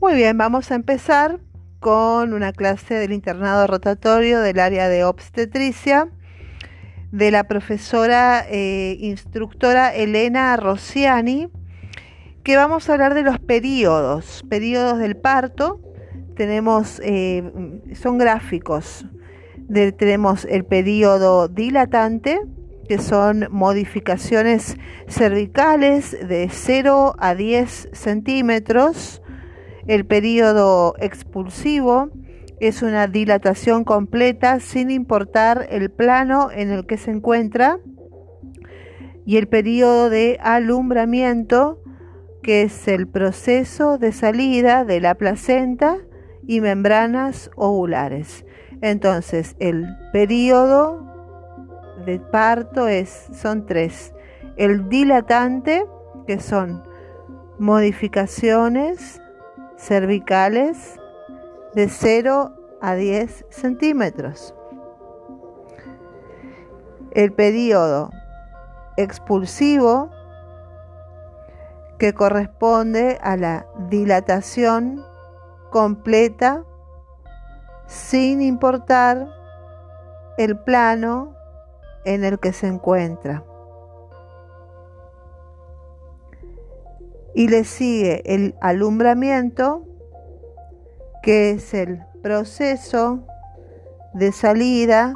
Muy bien, vamos a empezar con una clase del internado rotatorio del área de obstetricia de la profesora eh, instructora Elena Rossiani, que vamos a hablar de los periodos, periodos del parto. Tenemos, eh, son gráficos. tenemos el periodo dilatante, que son modificaciones cervicales de 0 a 10 centímetros el periodo expulsivo es una dilatación completa sin importar el plano en el que se encuentra y el periodo de alumbramiento que es el proceso de salida de la placenta y membranas ovulares. Entonces, el periodo de parto es, son tres. El dilatante, que son modificaciones cervicales de 0 a 10 centímetros. El periodo expulsivo que corresponde a la dilatación completa sin importar el plano en el que se encuentra. Y le sigue el alumbramiento, que es el proceso de salida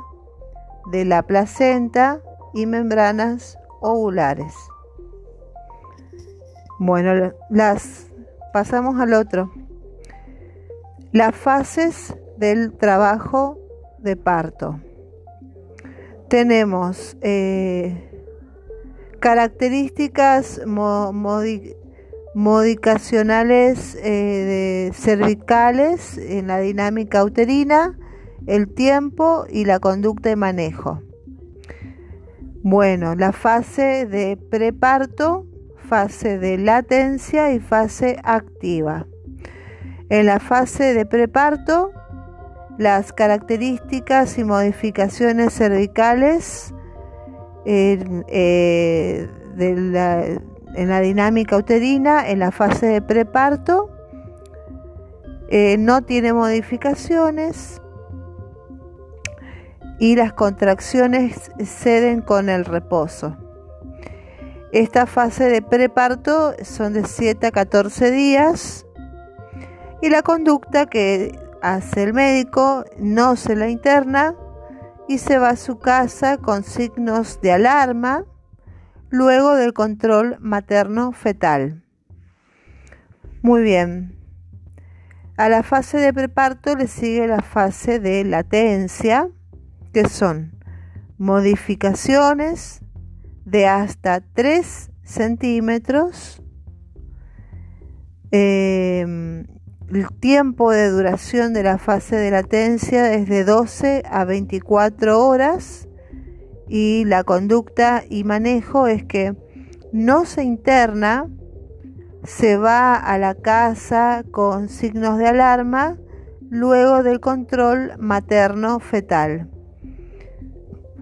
de la placenta y membranas ovulares. Bueno, las pasamos al otro. Las fases del trabajo de parto. Tenemos eh, características modificacionales eh, cervicales en la dinámica uterina, el tiempo y la conducta de manejo. Bueno, la fase de preparto, fase de latencia y fase activa. En la fase de preparto, las características y modificaciones cervicales eh, en la dinámica uterina, en la fase de preparto, eh, no tiene modificaciones y las contracciones ceden con el reposo. Esta fase de preparto son de 7 a 14 días y la conducta que hace el médico no se la interna y se va a su casa con signos de alarma luego del control materno-fetal. Muy bien. A la fase de preparto le sigue la fase de latencia, que son modificaciones de hasta 3 centímetros. Em, el tiempo de duración de la fase de latencia es de 12 a 24 horas y la conducta y manejo es que no se interna, se va a la casa con signos de alarma luego del control materno fetal.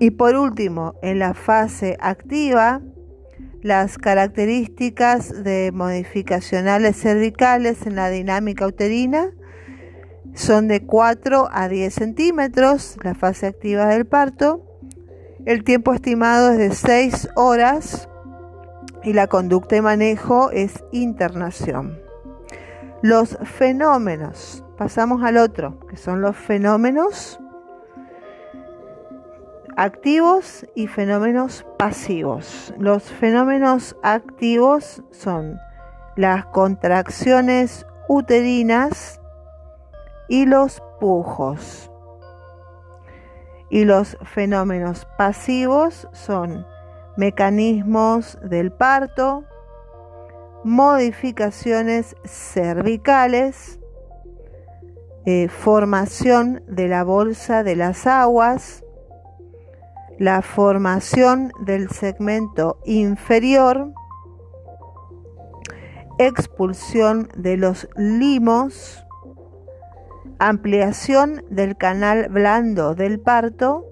Y por último, en la fase activa, las características de modificacionales cervicales en la dinámica uterina. Son de 4 a 10 centímetros, la fase activa del parto, el tiempo estimado es de 6 horas y la conducta de manejo es internación. Los fenómenos, pasamos al otro, que son los fenómenos activos y fenómenos pasivos. Los fenómenos activos son las contracciones uterinas y los pujos y los fenómenos pasivos son mecanismos del parto, modificaciones cervicales, eh, formación de la bolsa de las aguas, la formación del segmento inferior, expulsión de los limos, ampliación del canal blando del parto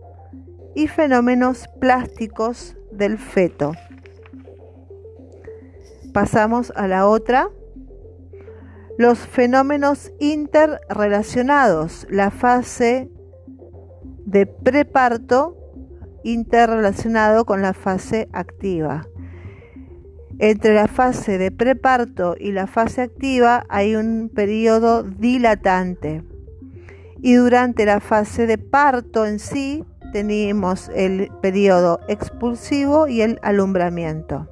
y fenómenos plásticos del feto. Pasamos a la otra. Los fenómenos interrelacionados, la fase de preparto interrelacionado con la fase activa. Entre la fase de preparto y la fase activa hay un periodo dilatante. Y durante la fase de parto en sí tenemos el periodo expulsivo y el alumbramiento.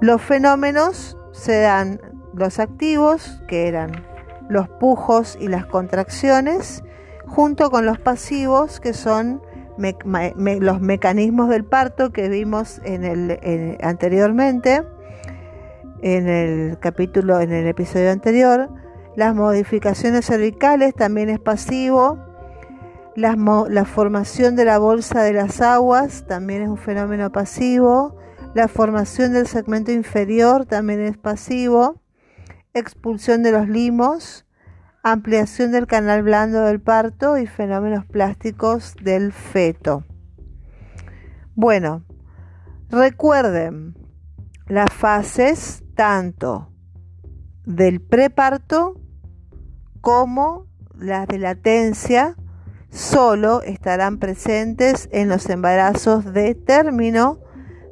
Los fenómenos se dan los activos, que eran los pujos y las contracciones, junto con los pasivos, que son los mecanismos del parto que vimos anteriormente, en el capítulo, en el episodio anterior. Las modificaciones cervicales también es pasivo. la formación de la bolsa de las aguas también es un fenómeno pasivo. La formación del segmento inferior también es pasivo. Expulsión de los limos ampliación del canal blando del parto y fenómenos plásticos del feto. Bueno, recuerden las fases tanto del preparto como las de latencia solo estarán presentes en los embarazos de término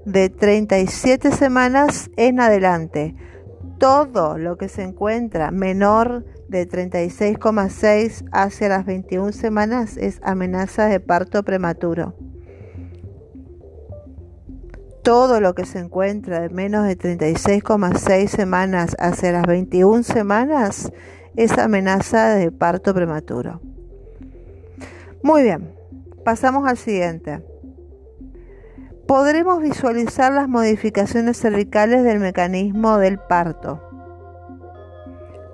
de 37 semanas en adelante. Todo lo que se encuentra menor de 36,6 hacia las 21 semanas es amenaza de parto prematuro. Todo lo que se encuentra de menos de 36,6 semanas hacia las 21 semanas es amenaza de parto prematuro. Muy bien, pasamos al siguiente. Podremos visualizar las modificaciones cervicales del mecanismo del parto.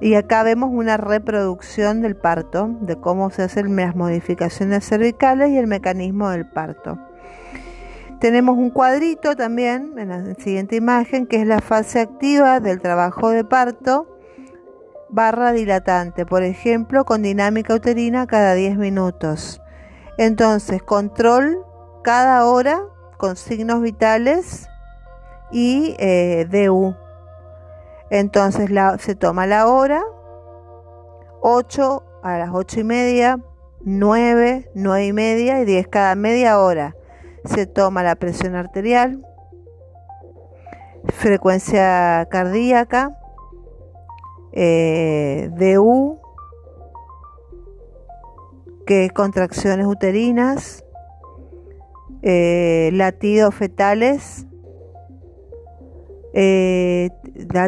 Y acá vemos una reproducción del parto, de cómo se hacen las modificaciones cervicales y el mecanismo del parto. Tenemos un cuadrito también en la siguiente imagen que es la fase activa del trabajo de parto barra dilatante, por ejemplo, con dinámica uterina cada 10 minutos. Entonces, control cada hora con signos vitales y eh, DU entonces se toma la hora, 8 a las 8 y media, 9, 9 y media y 10 cada media hora. Se toma la presión arterial, frecuencia cardíaca, eh, DU, que contracciones uterinas, eh, latidos fetales, eh,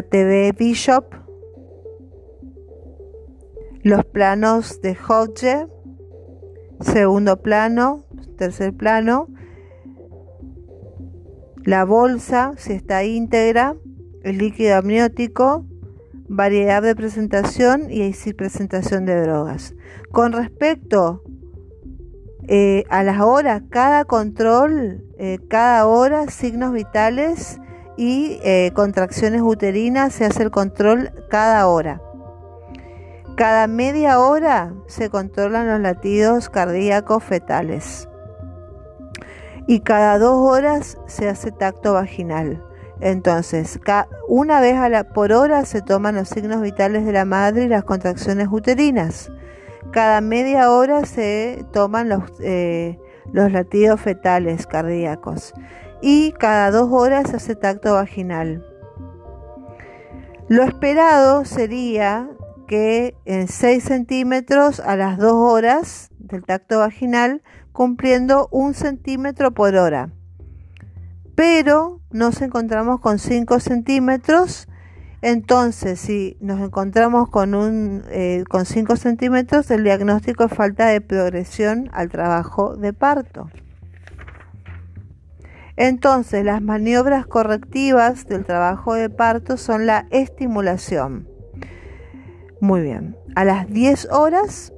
TV Bishop, los planos de Hodge, segundo plano, tercer plano, la bolsa, si está íntegra, el líquido amniótico, variedad de presentación y presentación de drogas. Con respecto eh, a las horas, cada control, eh, cada hora, signos vitales y eh, contracciones uterinas se hace el control cada hora. Cada media hora se controlan los latidos cardíacos fetales. Y cada dos horas se hace tacto vaginal. Entonces, una vez por hora se toman los signos vitales de la madre y las contracciones uterinas. Cada media hora se toman los, eh, los latidos fetales cardíacos y cada dos horas hace tacto vaginal. Lo esperado sería que en 6 centímetros a las 2 horas del tacto vaginal, cumpliendo un centímetro por hora. Pero nos encontramos con 5 centímetros, entonces si nos encontramos con, un, eh, con 5 centímetros, el diagnóstico es falta de progresión al trabajo de parto. Entonces, las maniobras correctivas del trabajo de parto son la estimulación. Muy bien. A las 10 horas,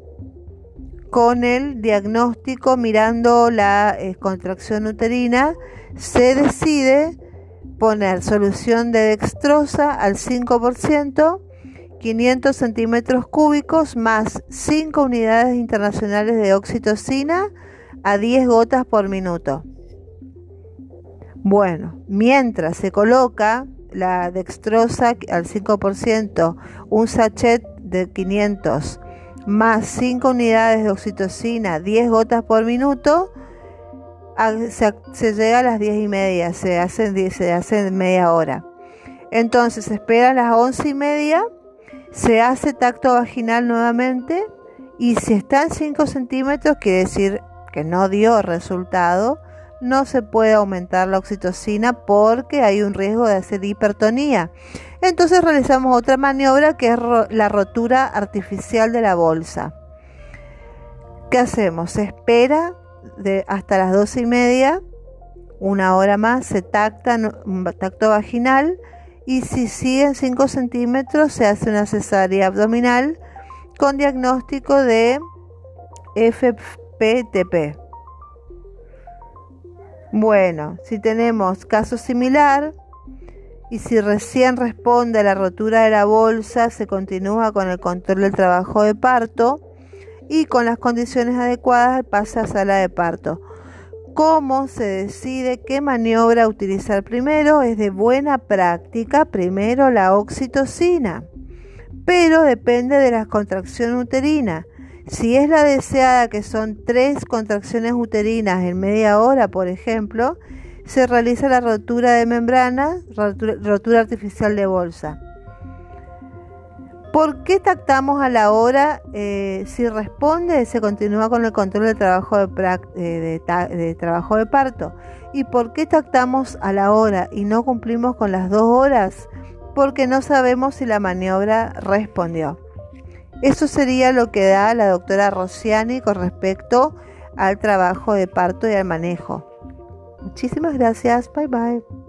con el diagnóstico mirando la eh, contracción uterina, se decide poner solución de dextrosa al 5%, 500 centímetros cúbicos más 5 unidades internacionales de oxitocina a 10 gotas por minuto. Bueno, mientras se coloca la dextrosa al 5%, un sachet de 500 más 5 unidades de oxitocina, 10 gotas por minuto, se, llega a las 10 y media, se hace, se hace media hora. Entonces se espera a las 11 y media, se hace tacto vaginal nuevamente y si está en 5 centímetros, quiere decir que no dio resultado, no se puede aumentar la oxitocina porque hay un riesgo de hacer hipertonía. Entonces realizamos otra maniobra que es la rotura artificial de la bolsa. ¿Qué hacemos? Se espera de hasta las 12 y media, una hora más, se tacta tacto vaginal y si siguen 5 centímetros se hace una cesárea abdominal con diagnóstico de FPTP. Bueno, si tenemos caso similar y si recién responde a la rotura de la bolsa, se continúa con el control del trabajo de parto y con las condiciones adecuadas pasa a sala de parto. ¿Cómo se decide qué maniobra utilizar primero? Es de buena práctica primero la oxitocina, pero depende de la contracción uterina. Si es la deseada, que son tres contracciones uterinas en media hora, por ejemplo, se realiza la rotura de membrana, rotura, artificial de bolsa. ¿Por qué tactamos a la hora? Eh, si responde, se continúa con el control de trabajo eh, de, trabajo de parto. ¿Y por qué tactamos a la hora y no cumplimos con las dos horas? Porque no sabemos si la maniobra respondió. Eso sería lo que da la doctora Rossiani con respecto al trabajo de parto y al manejo. Muchísimas gracias. Bye bye.